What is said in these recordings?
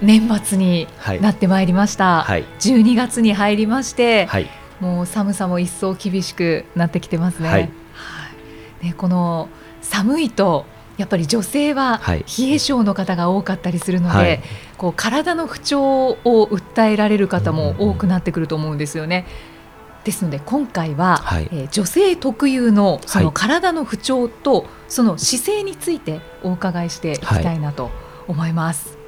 年末になってまいりました、はい、12月に入りまして、はい、もう寒さも一層厳しくなってきてますね、はい、ねこの寒いとやっぱり女性は冷え性の方が多かったりするので、はい、こう体の不調を訴えられる方も多くなってくると思うんですよね。ですので今回は、はい、えー、女性特有のその体の不調と、その姿勢についてお伺いしていきたいなと思います。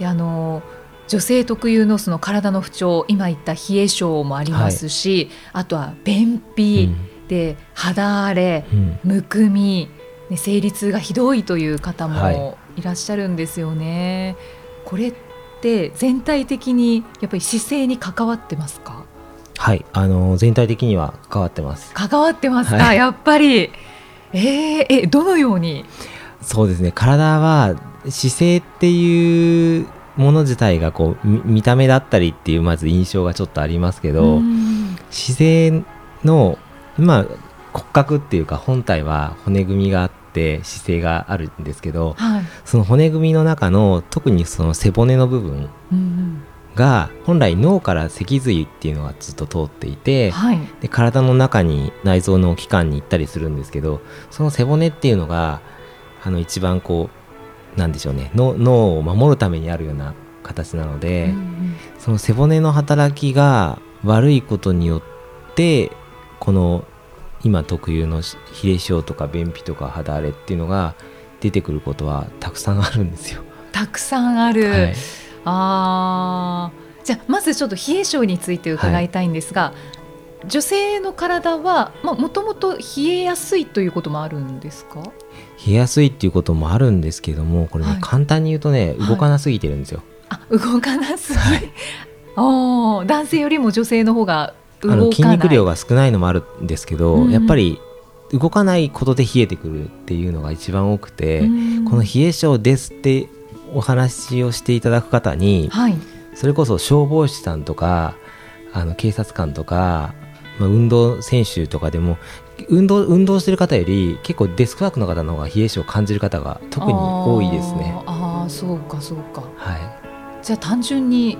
であの女性特有のその体の不調今言った冷え性もありますし、あとは便秘、うん、で肌荒れ、うん、むくみね、生理痛がひどいという方もい。らっしゃるんですよね。はい、これって全体的にやっぱり姿勢に関わってますか？はい、あの全体的には関わってます。関わってますか、はい、やっぱり。えー、えどのように？そうですね。体は姿勢っていうもの自体がこう見た目だったりっていうまず印象がちょっとありますけど姿勢のまあ骨格っていうか本体は骨組みがあっって姿勢があるんですけど、はい、その骨組みの中の特にその背骨の部分が本来脳から脊髄っていうのがずっと通っていて、はい、で体の中に内臓の器官に行ったりするんですけどその背骨っていうのがあの一番こうなんでしょうね。脳を守るためにあるような形なので、うんうん、その背骨の働きが悪いことによってこの今特有の冷え性とか便秘とか肌荒れっていうのが出てくることはたくさんあるんですよ。たくさんある、はい、あじゃあまずちょっと冷え性について伺いたいんですが、はい、女性の体はもともと冷えやすいということもあるんですか？冷えやすいっていうこともあるんですけどもこれね、はい、簡単に言うとね動かなすぎてるんですよ。あ動かなすぎ、はい、お男性よりも女性の方があの筋肉量が少ないのもあるんですけど、うん、やっぱり動かないことで冷えてくるっていうのが一番多くて、うん、この冷え性ですってお話をしていただく方に、はい、それこそ消防士さんとかあの警察官とか、まあ、運動選手とかでも運動運動してる方より結構デスクワークの方の方が冷え性を感じる方が特に多いですね。ああそうかそうか。はい。じゃあ単純に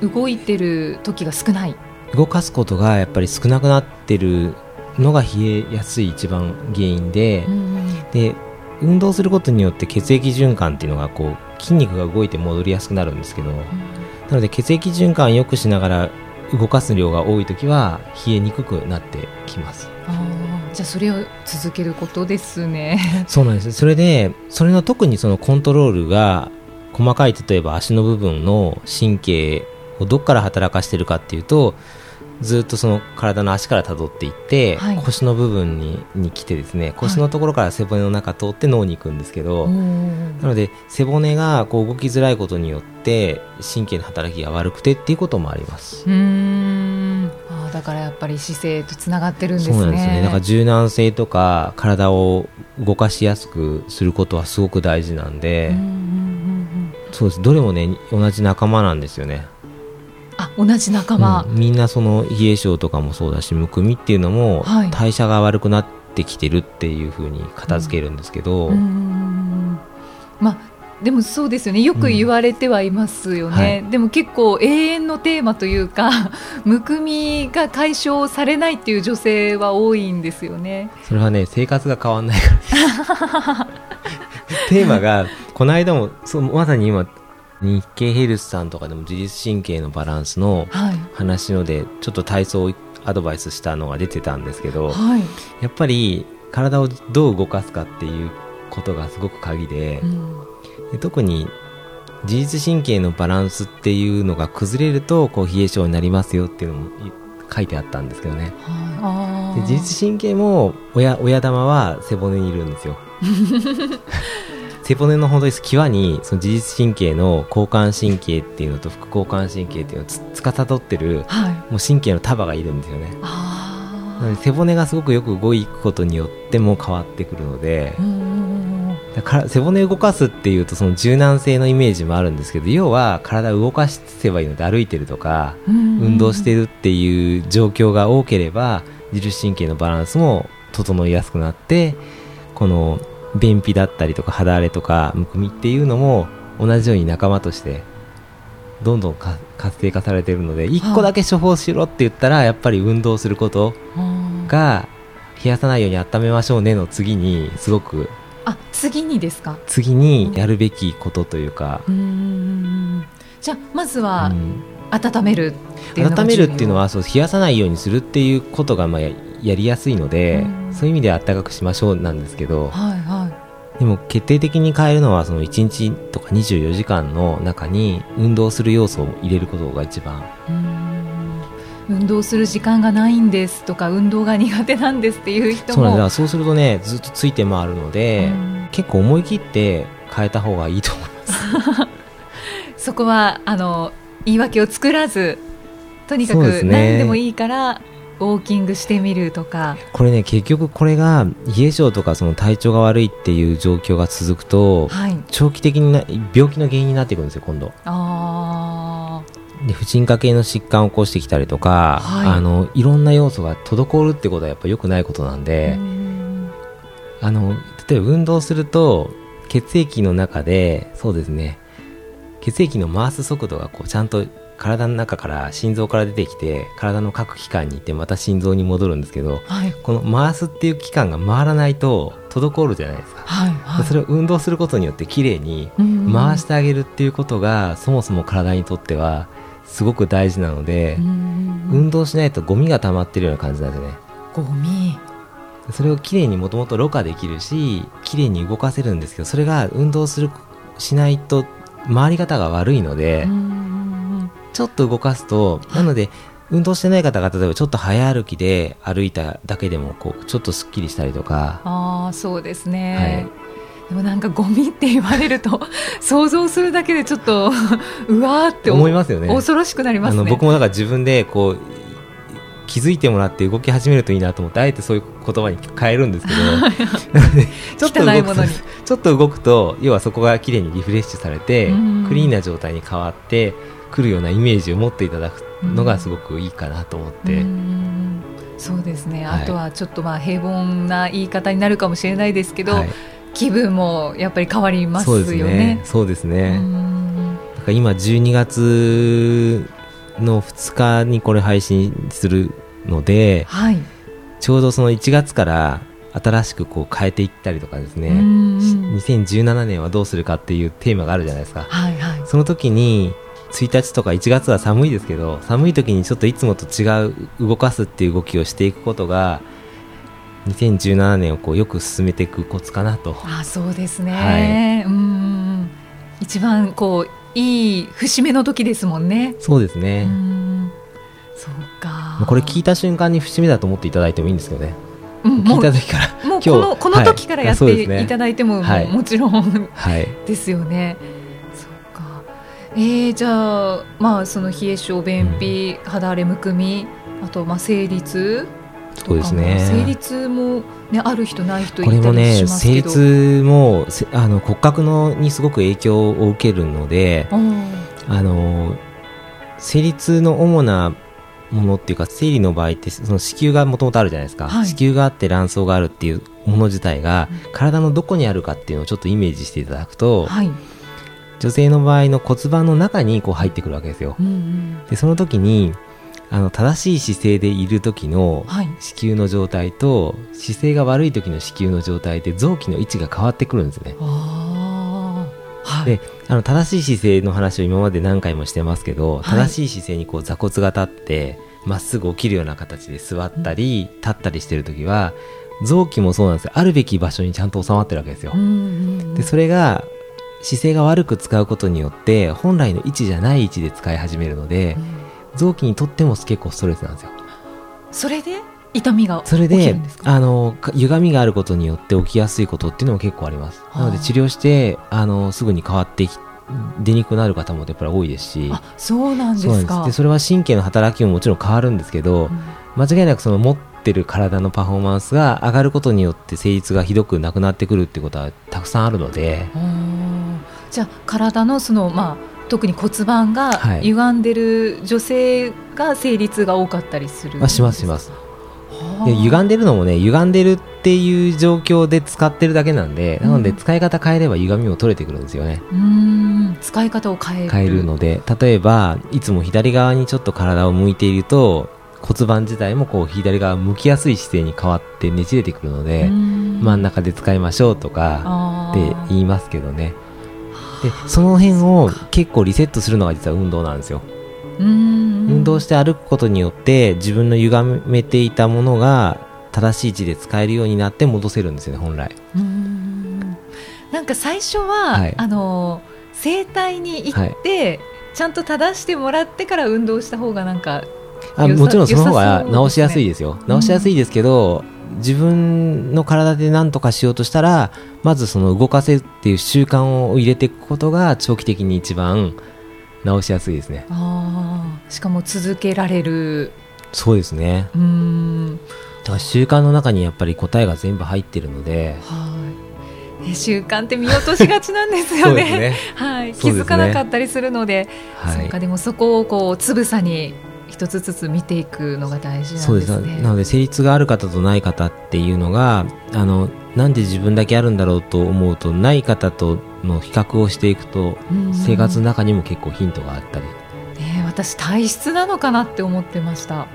動いてる時が少ない？動かすことがやっぱり少なくなってるのが冷えやすい一番原因で、うん、で運動することによって血液循環っていうのがこう筋肉が動いて戻りやすくなるんですけど、うん、なので血液循環を良くしながら動かす量が多い時は冷えにくくなってきますじゃあそれを続けることですね。そうなんです。それでそれの特にそのコントロールが細かい例えば足の部分の神経をどこから働かしてるかっていうとずっとその体の足からたどっていって、はい、腰の部分にに来てですね腰のところから背骨の中通って脳に行くんですけど、はい、なので背骨がこう動きづらいことによって神経の働きが悪くてっていうこともあります。うん。あだからやっぱり姿勢とつながってるんですね。そうなんですねだから柔軟性とか体を動かしやすくすることはすごく大事なんでそうですどれもね。同じ仲間なんですよねあ同じ仲間、うん、みんなその冷え性とかもそうだしむくみっていうのも代謝が悪くなってきてるっていうふうに片付けるんですけど、うん、まあでもそうですよね。よく言われてはいますよね、うん。はい、でも結構永遠のテーマというか むくみが解消されないっていう女性は多いんですよね。それはね生活が変わんないから テーマがこの間もそうまさに今日経ヘルスさんとかでも自律神経のバランスの話ので、ちょっと体操をアドバイスしたのが出てたんですけど、はい、やっぱり体をどう動かすかっていうことがすごく鍵でうん、で特に自律神経のバランスっていうのが崩れるとこう冷え性になりますよっていうのも書いてあったんですけどね、はい、で自律神経も親親玉は背骨にいるんですよ 背骨の本当に際にその自律神経の交感神経っていうのと副交感神経っていうのをつつかさどってる、はい、もう神経の束がいるんですよね。背骨がすごくよく動くことによっても変わってくるのでだから背骨を動かすっていうとその柔軟性のイメージもあるんですけど要は体を動かせばいいので歩いてるとか運動してるっていう状況が多ければ自律神経のバランスも整いやすくなってこの便秘だったりとか肌荒れとかむくみっていうのも同じように仲間としてどんどん活性化されているので1個だけ処方しろって言ったらやっぱり運動することが冷やさないように温めましょうねの次にすごくあ次にですか？次にやるべきことというか。じゃあまずは温める温めるっていうのはそう冷やさないようにするっていうことがまあやりやすいのでそういう意味では暖かくしましょうなんですけど、はいはい、でも決定的に変えるのはその1日とか24時間の中に運動する要素を入れることが一番。運動する時間がないんですとか運動が苦手なんですっていう人も。そうだそうするとねずっとついて回るので、結構思い切って変えた方がいいと思います。そこはあの言い訳を作らずとにかく何でもいいからウォーキングしてみるとか。これね結局これが冷え性とかその体調が悪いっていう状況が続くと、はい、長期的にな病気の原因になっていくんですよ今度。あで婦人科系の疾患を起こしてきたりとか、はい、あのいろんな要素が滞るってことはやっぱ良くないことなんであの例えば運動すると血液の中でそうですね。血液の回す速度がこうちゃんと体の中から心臓から出てきて体の各器官に行ってまた心臓に戻るんですけど、はい、この回すっていう器官が回らないと滞るじゃないですか、はいはい、それを運動することによってきれいに回してあげるっていうことがそもそも体にとってはすごく大事なので運動しないとゴミが溜まってるような感じなんですよね。ゴミ。それをきれいにもともとろ過できるしきれいに動かせるんですけどそれが運動するしないと回り方が悪いのでちょっと動かすとなので運動してない方が例えばちょっと早歩きで歩いただけでもこうちょっとすっきりしたりとか。ああそうですね、はい。でもなんかゴミって言われると 想像するだけでちょっと うわーって思いますよね。恐ろしくなります、ね、あの僕もなんか自分でこう気づいてもらって動き始めるといいなと思ってあえてそういう言葉に変えるんですけど。ちょっと動くとちょっと動くと要はそこがきれいにリフレッシュされてクリーンな状態に変わってくるようなイメージを持っていただくのがすごくいいかなと思って。そうですね、はい、あとはちょっとまあ平凡な言い方になるかもしれないですけど、はい、気分もやっぱり変わりますよね。そうですね。すね。今12月の2日にこれ配信するので、はい、ちょうどその1月から新しくこう変えていったりとかですね。2017年はどうするかっていうテーマがあるじゃないですか、はいはい、その時に1日とか1月は寒いですけど寒い時にちょっといつもと違う動かすっていう動きをしていくことが2017年をこうよく進めていくコツかなとあそうですね、はい、うん一番こういい節目の時ですもんね。そうですね。そうか。これ聞いた瞬間に節目だと思っていただいてもいいんですけどね。うん、聞いた時から。もうこのこの時からやっていただいても、はい、ももちろん、はい、ですよね。えー、じゃあまあその冷え性便秘、うん、肌荒れむくみ、あとまあ生理痛。そうですね。生理痛もねある人ない人いたりしますけど。これもね生理痛もあの骨格のにすごく影響を受けるので、あの生理痛の主なものっていうか生理の場合ってその子宮がもともとあるじゃないですか、はい、子宮があって卵巣があるっていうもの自体が体のどこにあるかっていうのをちょっとイメージしていただくと、はい、女性の場合の骨盤の中にこう入ってくるわけですよ。うんうん、でその時にあの正しい姿勢でいる時の子宮の状態と、はい、姿勢が悪い時の子宮の状態で臓器の位置が変わってくるんですね。はい、であの正しい姿勢の話を今まで何回もしてますけど、正しい姿勢にこう座骨が立ってまっすぐ起きるような形で座ったり、立ったりしてる時は臓器もそうなんですよ。あるべき場所にちゃんと収まってるわけですよ。でそれが姿勢が悪く使うことによって本来の位置じゃない位置で使い始めるので、うん。臓器にとっても結構ストレスなんですよ。それで痛みがそれであの歪みがあることによって起きやすいことっていうのも結構あります。なので治療してあのすぐに変わって出にくくなる方もやっぱり多いですし。そうなんですか。でそれは神経の働きももちろん変わるんですけど、うん、間違いなくその持ってる体のパフォーマンスが上がることによって生理がひどくなくなってくるっていうことはたくさんあるのでじゃあ体のそのまあ特に骨盤が歪んでる女性が生理痛が多かったりする、はい、しますします。で歪んでるのもね歪んでるっていう状況で使ってるだけなんで、なので使い方変えれば歪みも取れてくるんですよね。うん。使い方を変える。変えるので例えばいつも左側にちょっと体を向いていると骨盤自体もこう左側向きやすい姿勢に変わってねじれてくるので真ん中で使いましょうとかって言いますけどねでその辺を結構リセットするのが実は運動なんですよ。運動して歩くことによって自分の歪めていたものが正しい位置で使えるようになって戻せるんですよね本来。なんか最初は、はい、あの整体に行って、はい、ちゃんと正してもらってから運動した方がなんかあもちろんその方が直しやすいですよ、ね、直しやすいですけど、自分の体で何とかしようとしたらまずその動かせっていう習慣を入れていくことが長期的に一番直しやすいですね。あしかも続けられる。そうですね。うん。だから習慣の中にやっぱり答えが全部入ってるので。はい。習慣って見落としがちなんですよね。ね、はい、気づかなかったりするので、はい、そうかでもそこをこうつぶさに一つずつ見ていくのが大事なんですね。そうですなので成立がある方とない方っていうのがあのなんで自分だけあるんだろうと思うとない方との比較をしていくと生活の中にも結構ヒントがあったり。ね、私体質なのかなって思ってました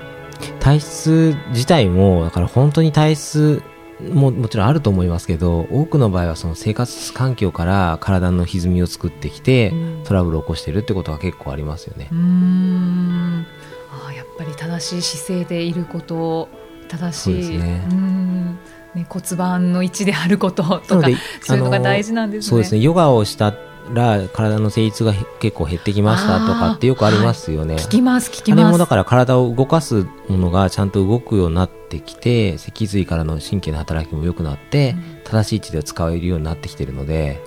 体質自体もだから本当に体質ももちろんあると思いますけど多くの場合はその生活環境から体の歪みを作ってきて、トラブルを起こしてるってことが結構ありますよね。うんぱり正しい姿勢でいること正しい、ね、うんね、骨盤の位置であることとかそういうのが大事なんですね。そうですねヨガをしたら体の成立が結構減ってきましたとかってよくありますよね。はい、聞きます聞きます。あれもだから体を動かすものがちゃんと動くようになってきて脊髄からの神経の働きも良くなって、うん、正しい位置で使えるようになってきてるので。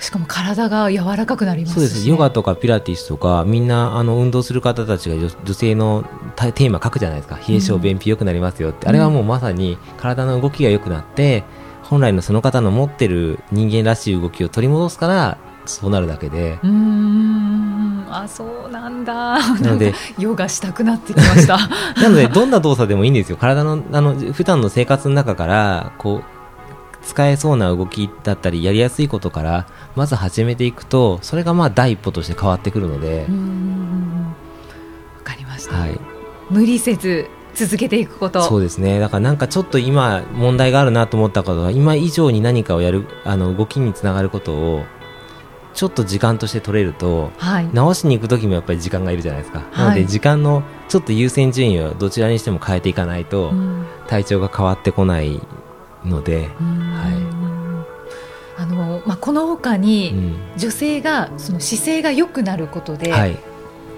しかも体が柔らかくなります、ね、そうですヨガとかピラティスとかみんなあの運動する方たちが女性のテーマ書くじゃないですか。冷え性便秘良くなりますよって、うん、あれはもうまさに体の動きが良くなって本来のその方の持ってる人間らしい動きを取り戻すからそうなるだけで。うん。あそうなんだ。なのでヨガしたくなってきました。なのでどんな動作でもいいんですよ。体のあの普段の生活の中からこう使えそうな動きだったりやりやすいことからまず始めていくとそれがまあ第一歩として変わってくるので。わかりました、はい、無理せず続けていくこと。そうですね。だからなんかちょっと今問題があるなと思ったことは今以上に何かをやるあの動きにつながることをちょっと時間として取れると、はい、直しに行く時もやっぱり時間がいるじゃないですか、はい、なので時間のちょっと優先順位をどちらにしても変えていかないと、体調が変わってこないので、はい。あのまあ、このほかに、女性がその姿勢が良くなることで、はい、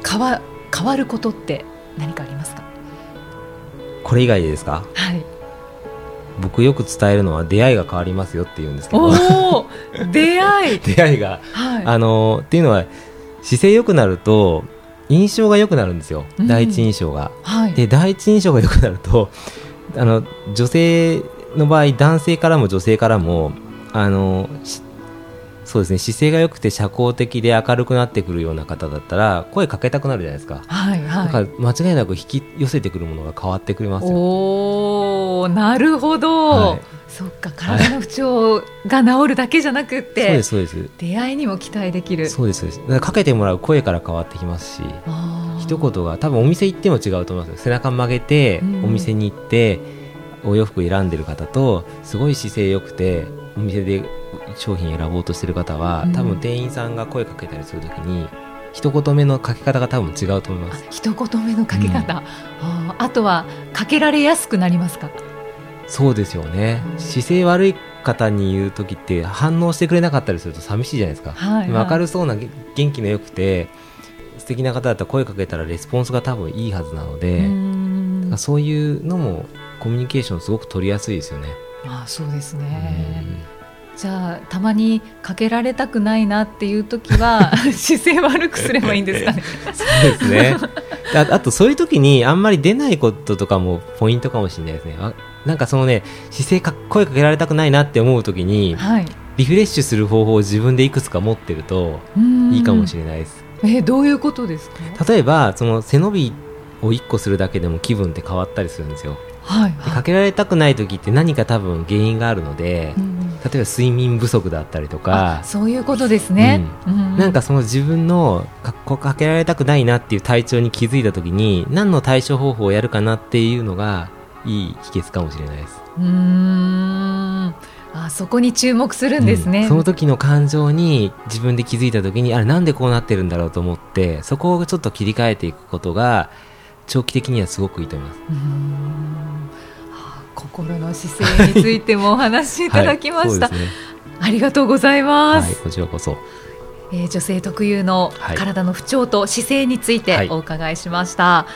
変わ変わることって何かありますか？これ以外でですか、はい、僕よく伝えるのは出会いが変わりますよって言うんですけど。出会い。出会いが、はい、あのっていうのは姿勢良くなると印象が良くなるんですよ、うん、第一印象が、はい、で第一印象が良くなるとあの女性の場合男性からも女性からもあのそうですね姿勢が良くて社交的で明るくなってくるような方だったら声かけたくなるじゃないですか。はいはい。だから間違いなく引き寄せてくるものが変わってくれますよ。おお、なるほど。はい、そっか体の不調が治るだけじゃなくて、はい、そうですそうです。出会いにも期待できる。そうですそうです。だかけてもらう声から変わってきますし、一言が多分お店行っても違うと思います。背中曲げて、お店に行って。お洋服選んでる方とすごい姿勢良くてお店で商品選ぼうとしてる方は、多分店員さんが声かけたりするときに一言目のかけ方が多分違うと思います。一言目のかけ方、うん、ああとはかけられやすくなりますか？そうですよね、うん、姿勢悪い方に言う時って反応してくれなかったりすると寂しいじゃないですか、はいはい、明るそうな元気のよくて素敵な方だったら声かけたらレスポンスが多分いいはずなのでうん、そういうのもコミュニケーションすごく取りやすいですよね。あそうですね、じゃあたまにかけられたくないなっていう時は 姿勢悪くすればいいんですかね。そうですね。ああとそういう時にあんまり出ないこととかもポイントかもしれないですね。あなんかそのね姿勢か声かけられたくないなって思う時に、はい、リフレッシュする方法を自分でいくつか持ってるといいかもしれないです。えー、どういうことですか？例えばその背伸びを1個するだけでも気分って変わったりするんですよはい、かけられたくない時って何か多分原因があるので、うん、例えば睡眠不足だったりとかそういうことですね、うん、なんかその自分のかかけられたくないなっていう体調に気づいた時に何の対処方法をやるかなっていうのがいい秘訣かもしれないです。うん。あそこに注目するんですね、うん、その時の感情に自分で気づいた時にあれなんでこうなってるんだろうと思ってそこをちょっと切り替えていくことが長期的にはすごくいいと思います。心の姿勢についてもお話しいただきました、はい。ね、ありがとうございます、はい、こちらこそ、えー、女性特有の体の不調と姿勢についてお伺いしました、は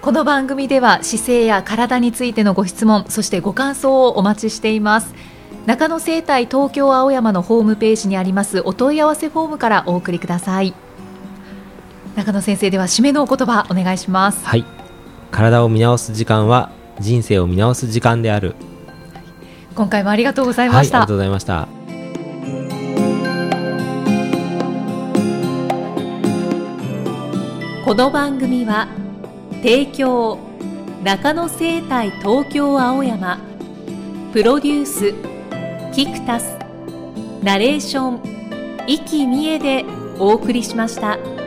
い、この番組では姿勢や体についてのご質問そしてご感想をお待ちしています。中野生態東京青山のホームページにありますお問い合わせフォームからお送りください中野先生では締めのお言葉お願いします。はい。体を見直す時間は人生を見直す時間である。今回もありがとうございました、はい、ありがとうございました。この番組は提供中野生態東京青山プロデュースキクタスナレーション生きみえでお送りしました。